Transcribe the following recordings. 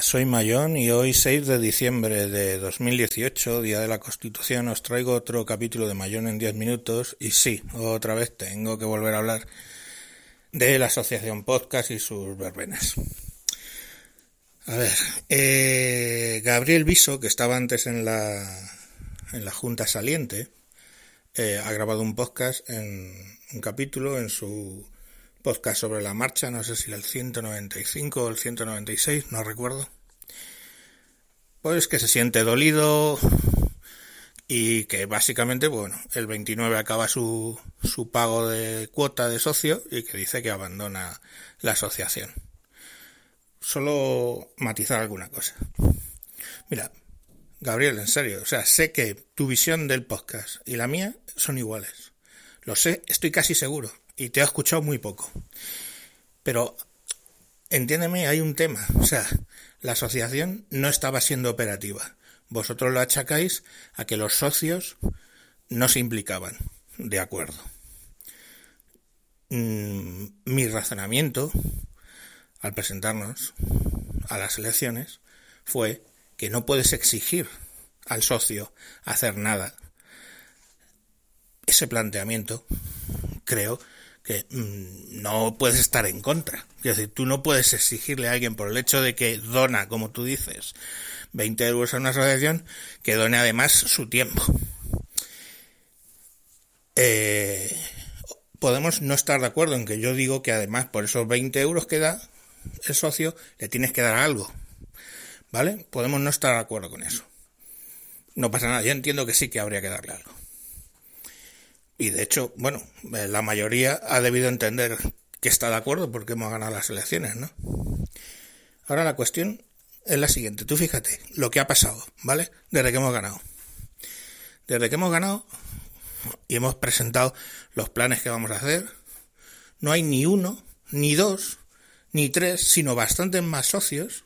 Soy Mayón y hoy 6 de diciembre de 2018, Día de la Constitución, os traigo otro capítulo de Mayón en 10 minutos y sí, otra vez tengo que volver a hablar de la Asociación Podcast y sus verbenas. A ver, eh, Gabriel Viso, que estaba antes en la, en la Junta Saliente, eh, ha grabado un podcast en un capítulo en su podcast sobre la marcha, no sé si el 195 o el 196, no recuerdo. Pues que se siente dolido y que básicamente, bueno, el 29 acaba su, su pago de cuota de socio y que dice que abandona la asociación. Solo matizar alguna cosa. Mira, Gabriel, en serio, o sea, sé que tu visión del podcast y la mía son iguales. Lo sé, estoy casi seguro y te he escuchado muy poco. Pero, entiéndeme, hay un tema. O sea, la asociación no estaba siendo operativa. Vosotros lo achacáis a que los socios no se implicaban. De acuerdo. Mm, mi razonamiento al presentarnos a las elecciones fue que no puedes exigir al socio hacer nada. Ese planteamiento creo que mm, no puedes estar en contra. Es decir, tú no puedes exigirle a alguien por el hecho de que dona, como tú dices, 20 euros a una asociación, que done además su tiempo. Eh, podemos no estar de acuerdo en que yo digo que además por esos 20 euros que da el socio, le tienes que dar algo. ¿Vale? Podemos no estar de acuerdo con eso. No pasa nada, yo entiendo que sí que habría que darle algo. Y de hecho, bueno, eh, la mayoría ha debido entender que está de acuerdo porque hemos ganado las elecciones, ¿no? Ahora la cuestión es la siguiente. Tú fíjate lo que ha pasado, ¿vale? Desde que hemos ganado. Desde que hemos ganado y hemos presentado los planes que vamos a hacer, no hay ni uno, ni dos, ni tres, sino bastantes más socios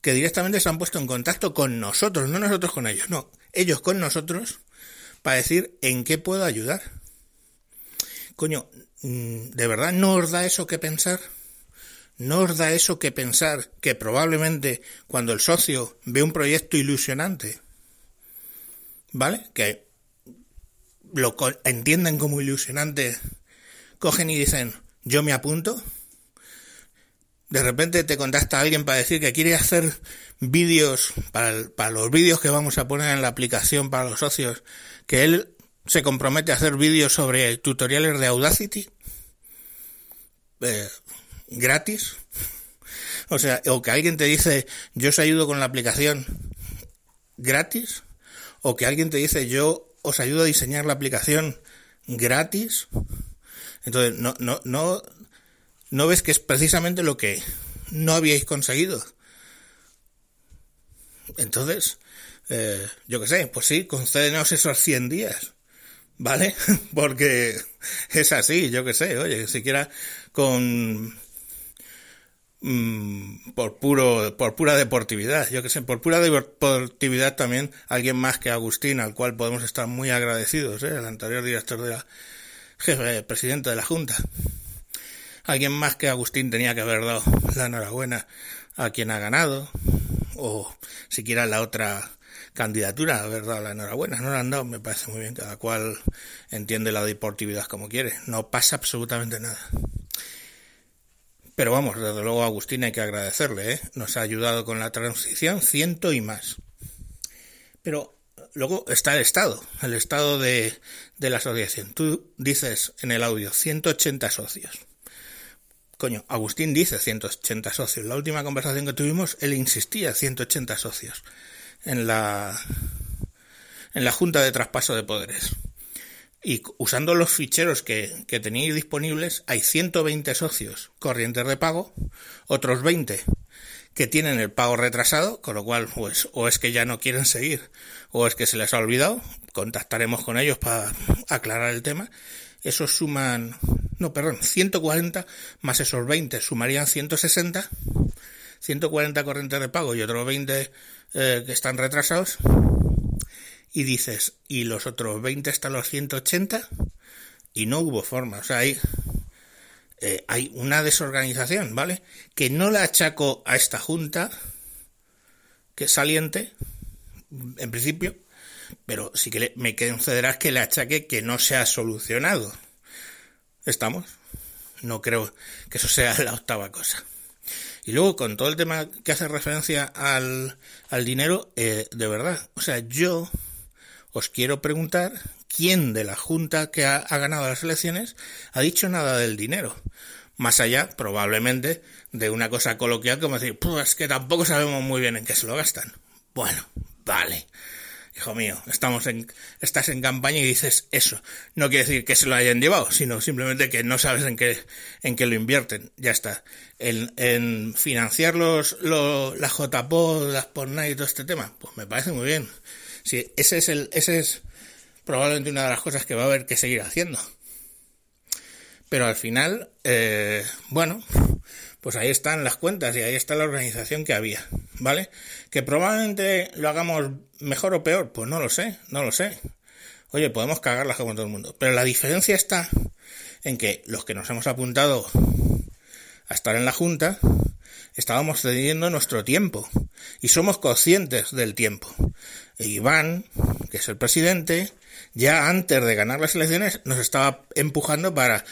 que directamente se han puesto en contacto con nosotros, no nosotros con ellos, no, ellos con nosotros, para decir en qué puedo ayudar. Coño, mm, ¿de verdad no os da eso que pensar? ¿No os da eso que pensar que probablemente cuando el socio ve un proyecto ilusionante, ¿vale? Que lo entienden como ilusionante, cogen y dicen, yo me apunto? de repente te contacta alguien para decir que quiere hacer vídeos para, para los vídeos que vamos a poner en la aplicación para los socios, que él se compromete a hacer vídeos sobre tutoriales de Audacity eh, gratis. O sea, o que alguien te dice, yo os ayudo con la aplicación gratis, o que alguien te dice, yo os ayudo a diseñar la aplicación gratis. Entonces, no, no, no, ¿No ves que es precisamente lo que no habíais conseguido? Entonces, eh, yo qué sé, pues sí, concédenos esos 100 días, ¿vale? Porque es así, yo qué sé, oye, siquiera con... Mm, por puro por pura deportividad yo qué sé por pura deportividad también alguien más que Agustín al cual podemos estar muy agradecidos ¿eh? el anterior director de la jefe presidente de la junta alguien más que Agustín tenía que haber dado la enhorabuena a quien ha ganado, o siquiera la otra candidatura haber dado la enhorabuena. No la han dado, me parece muy bien, cada cual entiende la deportividad como quiere. No pasa absolutamente nada. Pero vamos, desde luego a Agustín hay que agradecerle, ¿eh? nos ha ayudado con la transición ciento y más. Pero luego está el Estado, el Estado de, de la asociación. Tú dices en el audio 180 socios. Coño, Agustín dice 180 socios. La última conversación que tuvimos, él insistía 180 socios en la en la Junta de Traspaso de Poderes. Y usando los ficheros que, que tenéis disponibles, hay 120 socios corrientes de pago, otros 20 que tienen el pago retrasado, con lo cual, pues, o es que ya no quieren seguir, o es que se les ha olvidado, contactaremos con ellos para aclarar el tema. Esos suman no, perdón, 140 más esos 20 sumarían 160, 140 corrientes de pago y otros 20 eh, que están retrasados. Y dices, ¿y los otros 20 están los 180? Y no hubo forma, o sea, ahí eh, hay una desorganización, ¿vale? Que no la achaco a esta junta, que es saliente, en principio, pero sí que me concederás que le achaque que no se ha solucionado. ¿Estamos? No creo que eso sea la octava cosa. Y luego, con todo el tema que hace referencia al, al dinero, eh, de verdad, o sea, yo os quiero preguntar quién de la Junta que ha, ganado las elecciones ha dicho nada del dinero. Más allá, probablemente, de una cosa coloquial como decir, pues que tampoco sabemos muy bien en qué se lo gastan. Bueno, vale. Hijo mío, estamos en, estás en campaña y dices eso. No quiere decir que se lo hayan llevado, sino simplemente que no sabes en qué, en qué lo invierten. Ya está. En, en financiar los, los, las JPO, las PORNAI y todo este tema, pues me parece muy bien. Sí, ese es el, ese es probablemente una de las cosas que va a haber que seguir haciendo. Pero al final, eh, bueno, pues ahí están las cuentas y ahí está la organización que había, ¿vale? Que probablemente lo hagamos mejor o peor, pues no lo sé, no lo sé. Oye, podemos cagarlas como todo el mundo. Pero la diferencia está en que los que nos hemos apuntado a estar en la Junta, estábamos cediendo nuestro tiempo y somos conscientes del tiempo. E Iván, que es el presidente, ya antes de ganar las elecciones nos estaba empujando para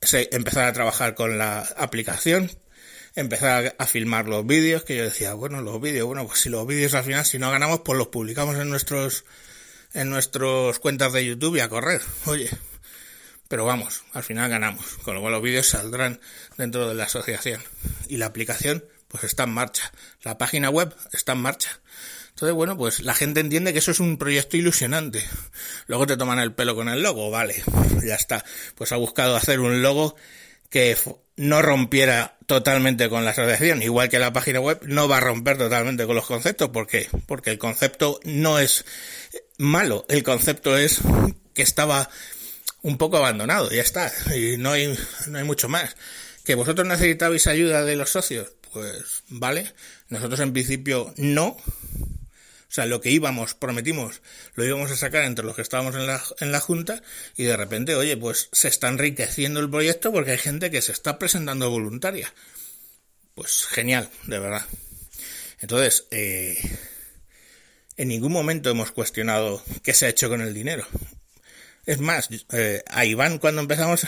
empezar a trabajar con la aplicación, empezar a, filmar los vídeos, que yo decía, bueno, los vídeos, bueno, pues si los vídeos al final, si no ganamos, pues los publicamos en nuestros, en nuestros cuentas de YouTube y a correr. Oye, pero vamos, al final ganamos, con lo cual los vídeos saldrán dentro de la asociación. Y la aplicación, pues está en marcha. La página web está en marcha. Entonces, bueno, pues la gente entiende que eso es un proyecto ilusionante. Luego te toman el pelo con el logo, vale, ya está. Pues ha buscado hacer un logo que no rompiera totalmente con la asociación, igual que la página web no va a romper totalmente con los conceptos, ¿por qué? Porque el concepto no es malo, el concepto es que estaba un poco abandonado, ya está, y no hay, no hay mucho más. ¿Que vosotros necesitabais ayuda de los socios? Pues vale, nosotros en principio no, o sea, lo que íbamos, prometimos, lo íbamos a sacar entre los que estábamos en la, en la Junta y de repente, oye, pues se está enriqueciendo el proyecto porque hay gente que se está presentando voluntaria. Pues genial, de verdad. Entonces, eh, en ningún momento hemos cuestionado qué se ha hecho con el dinero. Es más, eh, a Iván cuando empezamos,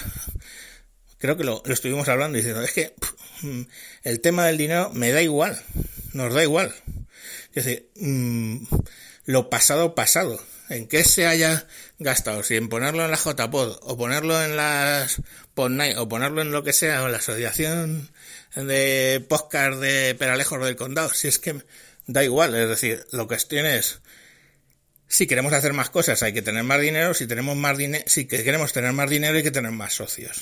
creo que lo, estuvimos hablando diciendo, es que el tema del dinero me da igual, nos da igual. Es decir, mm, lo pasado, pasado. En qué se haya gastado, si en ponerlo en la JPod, o ponerlo en las PodNight, o ponerlo en lo que sea, o la asociación de podcast de Peralejos del Condado, si es que da igual, es decir, lo que es si queremos hacer más cosas hay que tener más dinero, si tenemos más dinero, si queremos tener más dinero hay que tener más socios.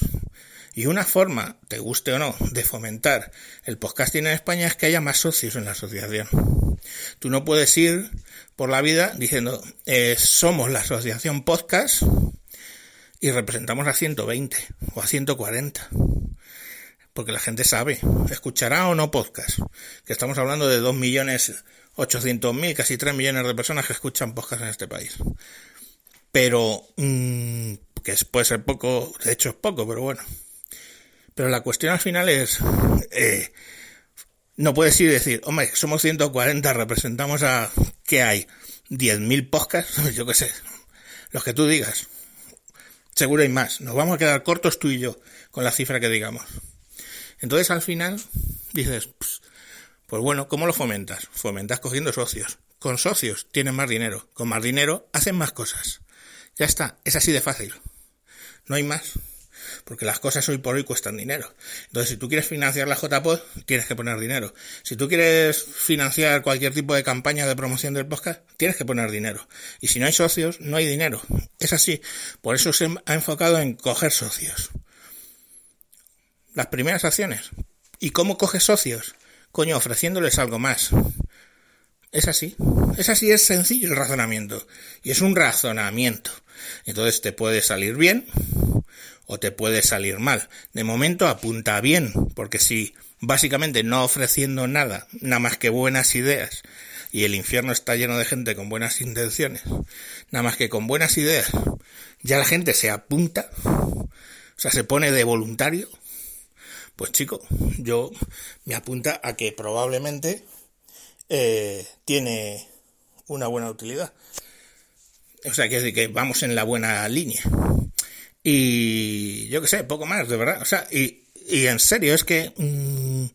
Y una forma, te guste o no, de fomentar el podcasting en España es que haya más socios en la asociación. Tú no puedes ir por la vida diciendo, eh, somos la asociación podcast y representamos a 120 o a 140. Porque la gente sabe, escuchará o no podcast. Que estamos hablando de 2.800.000, casi 3 millones de personas que escuchan podcast en este país. Pero, mm, que puede ser poco, de hecho es poco, pero bueno. Pero la cuestión al final es, eh, no puedes ir y decir, hombre, somos 140, representamos a, ¿qué hay? ¿10.000 podcasts? Yo qué sé, los que tú digas. Seguro hay más. Nos vamos a quedar cortos tú y yo con la cifra que digamos. Entonces al final dices, pues bueno, ¿cómo lo fomentas? Fomentas cogiendo socios. Con socios tienen más dinero. Con más dinero hacen más cosas. Ya está. Es así de fácil. No hay más porque las cosas hoy por hoy cuestan dinero. Entonces, si tú quieres financiar la JPod, tienes que poner dinero. Si tú quieres financiar cualquier tipo de campaña de promoción del podcast, tienes que poner dinero. Y si no hay socios, no hay dinero. Es así. Por eso se ha enfocado en coger socios. Las primeras acciones. ¿Y cómo coges socios? Coño, ofreciéndoles algo más. Es así. Es así, es sencillo el razonamiento. Y es un razonamiento. Entonces te puede salir bien o te puede salir mal. De momento apunta bien, porque si básicamente no ofreciendo nada, nada más que buenas ideas, y el infierno está lleno de gente con buenas intenciones, nada más que con buenas ideas, ya la gente se apunta, o sea, se pone de voluntario, Pues chico, yo me apunta a que probablemente eh, tiene una buena utilidad. O sea, que, que vamos en la buena línea. Y yo qué sé, poco más, de verdad. O sea, y, y en serio, es que mmm,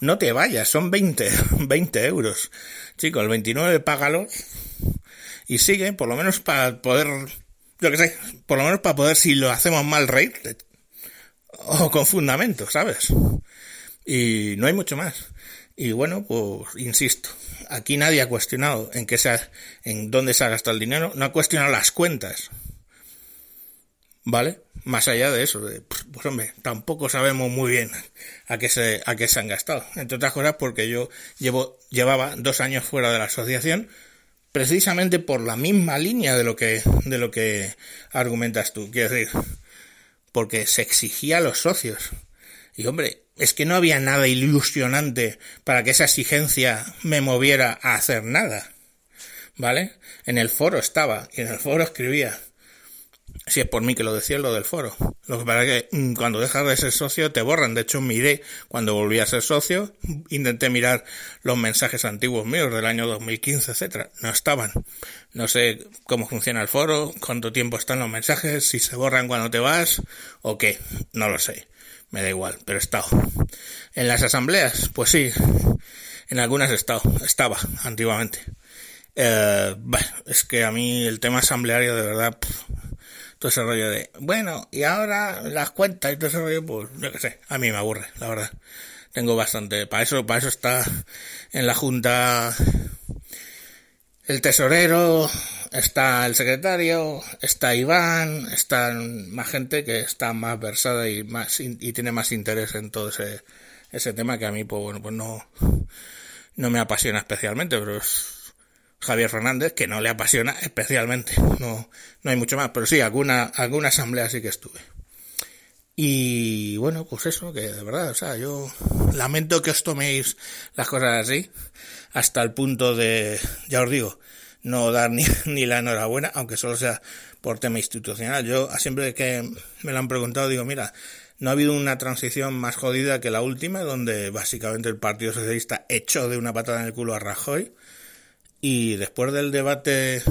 no te vayas, son 20, 20 euros. Chico, el 29 págalo y sigue, por lo menos para poder, yo qué sé, por lo menos para poder, si lo hacemos mal, reír o con fundamento, ¿sabes? Y no hay mucho más. Y bueno, pues insisto, aquí nadie ha cuestionado en qué se en dónde se ha gastado el dinero, no ha cuestionado las cuentas. ¿Vale? Más allá de eso, de, pues hombre, tampoco sabemos muy bien a qué se, a qué se han gastado. Entre otras cosas porque yo llevo, llevaba dos años fuera de la asociación, precisamente por la misma línea de lo que, de lo que argumentas tú. Quiero decir, porque se exigía a los socios. Y hombre, es que no había nada ilusionante para que esa exigencia me moviera a hacer nada. ¿Vale? En el foro estaba, y en el foro escribía. Si es por mí que lo decía lo del foro. Lo que pasa es que mm, cuando dejas de ser socio te borran. De hecho, miré cuando volví a ser socio, intenté mirar los mensajes antiguos míos del año 2015, etcétera. No estaban. No sé cómo funciona el foro, cuánto tiempo están los mensajes, si se borran cuando te vas o qué. No lo sé. Me da igual, pero he estado. En las asambleas, pues sí. En algunas he estado. Estaba, antiguamente. Eh, bueno, es que a mí el tema asambleario de verdad todo ese rollo de, bueno, y ahora las cuentas y todo ese rollo, pues yo qué sé, a mí me aburre, la verdad. Tengo bastante, para eso, para eso está en la junta el tesorero, está el secretario, está Iván, está más gente que está más versada y más y tiene más interés en todo ese ese tema que a mí pues bueno pues no no me apasiona especialmente pero es Javier Fernández, que no le apasiona especialmente. No, no hay mucho más, pero sí, alguna, alguna asamblea sí que estuve. Y bueno, pues eso, que de verdad, o sea, yo lamento que os toméis las cosas así, hasta el punto de, ya os digo, no dar ni, ni la enhorabuena, aunque solo sea por tema institucional. Yo siempre que me lo han preguntado digo, mira, no ha habido una transición más jodida que la última, donde básicamente el Partido Socialista echó de una patada en el culo a Rajoy y después del debate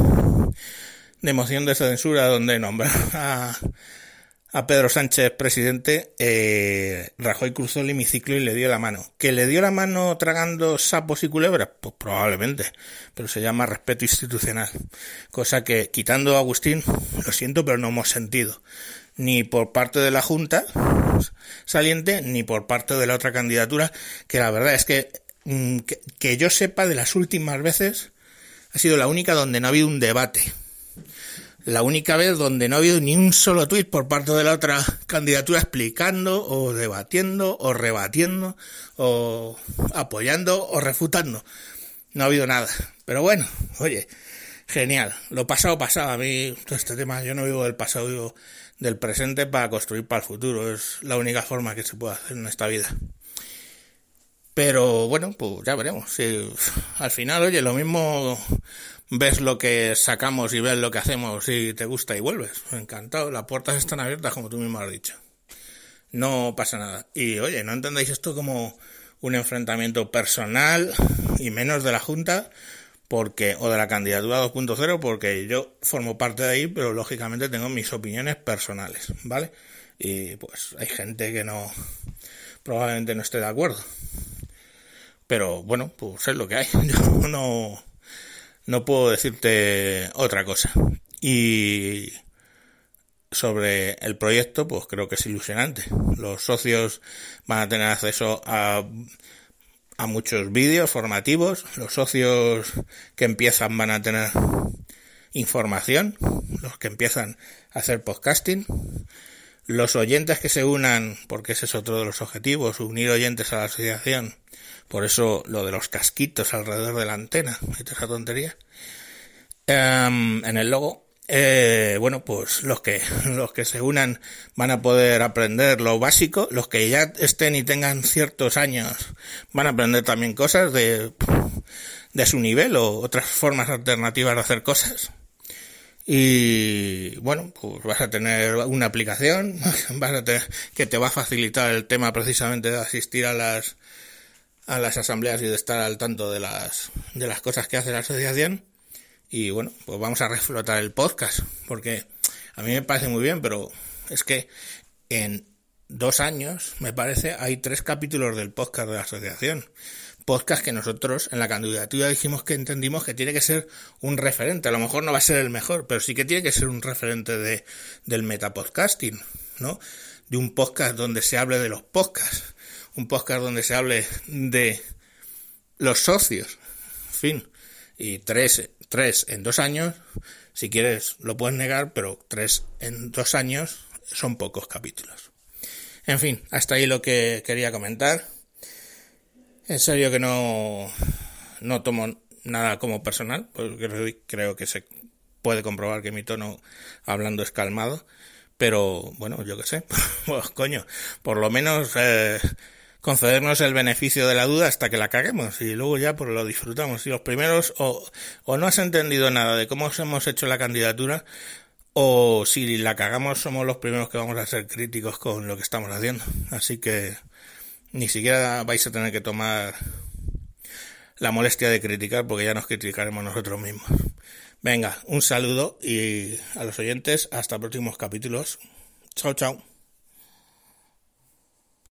de moción de censura donde nombra a, a Pedro Sánchez presidente, eh, Rajoy cruzó el hemiciclo y le dio la mano. ¿Que le dio la mano tragando sapos y culebras? Pues probablemente, pero se llama respeto institucional. Cosa que, quitando a Agustín, lo siento, pero no hemos sentido. Ni por parte de la Junta saliente, ni por parte de la otra candidatura, que la verdad es que, mm, que, que yo sepa de las últimas veces, ha sido la única donde no ha habido un debate. La única vez donde no ha habido ni un solo tuit por parte de la otra candidatura explicando o debatiendo o rebatiendo o apoyando o refutando. No ha habido nada. Pero bueno, oye, genial. Lo pasado pasado. A mí todo este tema, yo no vivo del pasado, vivo del presente para construir para el futuro. Es la única forma que se puede hacer en esta vida. Pero bueno, pues ya veremos. Si al final, oye, lo mismo ves lo que sacamos y ves lo que hacemos y te gusta y vuelves. Encantado. Las puertas están abiertas, como tú mismo has dicho. No pasa nada. Y oye, no entendáis esto como un enfrentamiento personal y menos de la Junta porque o de la candidatura 2.0 porque yo formo parte de ahí, pero lógicamente tengo mis opiniones personales, ¿vale? Y pues hay gente que no probablemente no esté de acuerdo. Pero bueno, pues es lo que hay. Yo no, no puedo decirte otra cosa. Y sobre el proyecto, pues creo que es ilusionante. Los socios van a tener acceso a, a muchos vídeos formativos. Los socios que empiezan van a tener información. Los que empiezan a hacer podcasting. Los oyentes que se unan, porque ese es otro de los objetivos, unir oyentes a la asociación, por eso lo de los casquitos alrededor de la antena, esa tontería. Em, en el logo, eh, bueno, pues los que, los que se unan van a poder aprender lo básico, los que ya estén y tengan ciertos años van a aprender también cosas de, de su nivel o otras formas alternativas de hacer cosas. Y bueno, pues vas a tener una aplicación, que te va a facilitar el tema precisamente de asistir a las a las asambleas y de estar al tanto de las de las cosas que hace la asociación. Y bueno, pues vamos a reflotar el podcast, porque a mí me parece muy bien, pero es que en dos años, me parece, hay tres capítulos del podcast de la asociación podcast que nosotros en la candidatura dijimos que entendimos que tiene que ser un referente. A lo mejor no va a ser el mejor, pero sí que tiene que ser un referente de, del metapodcasting, ¿no? De un podcast donde se hable de los podcasts, un podcast donde se hable de los socios, en fin. Y tres, tres en dos años, si quieres lo puedes negar, pero tres en dos años son pocos capítulos. En fin, hasta ahí lo que quería comentar. En serio que no, no tomo nada como personal, porque creo que se puede comprobar que mi tono hablando es calmado, pero bueno, yo qué sé, pues coño, por lo menos eh, concedernos el beneficio de la duda hasta que la caguemos y luego ya pues lo disfrutamos. Y los primeros o, o no has entendido nada de cómo hemos hecho la candidatura o si la cagamos somos los primeros que vamos a ser críticos con lo que estamos haciendo. Así que ni siquiera vais a tener que tomar la molestia de criticar porque ya nos criticaremos nosotros mismos. Venga, un saludo y a los oyentes hasta próximos capítulos. Chao, chao.